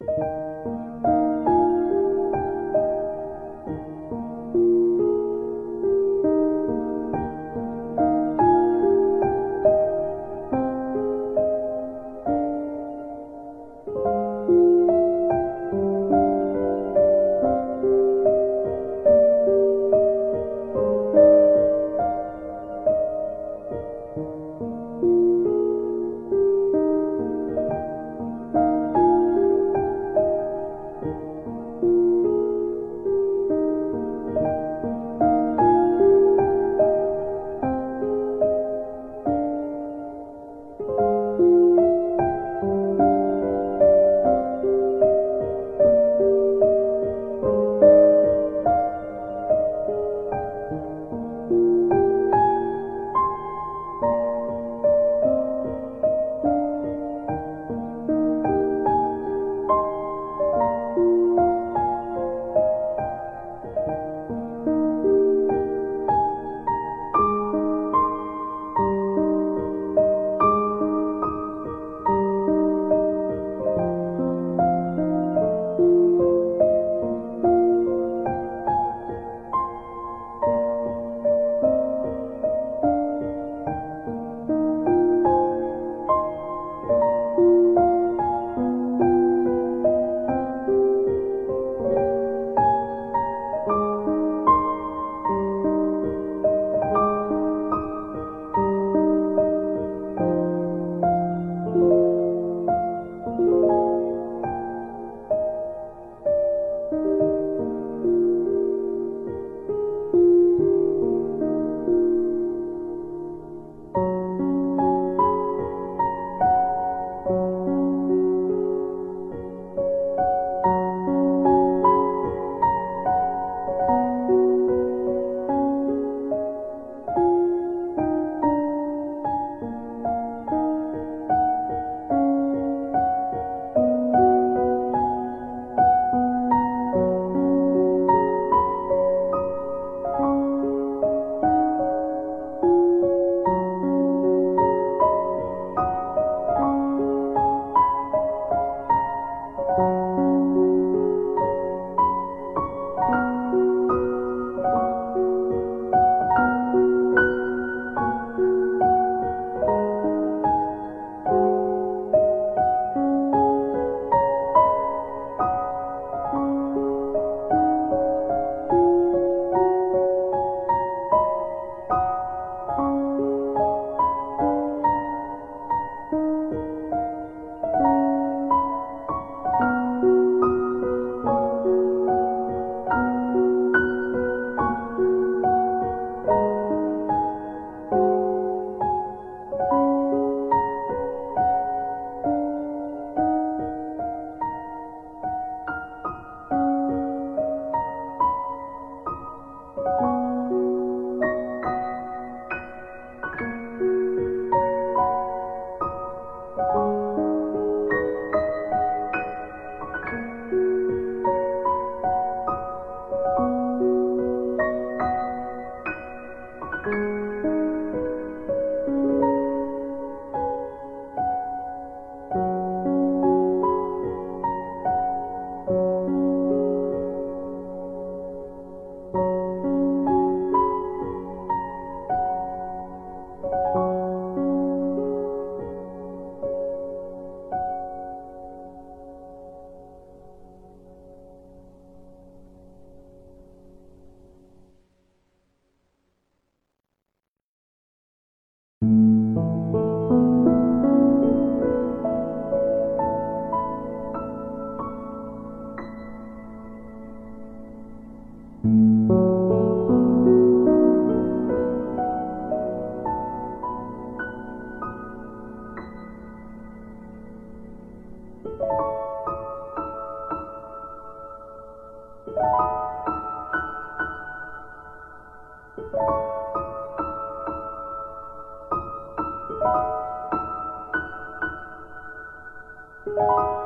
you thank you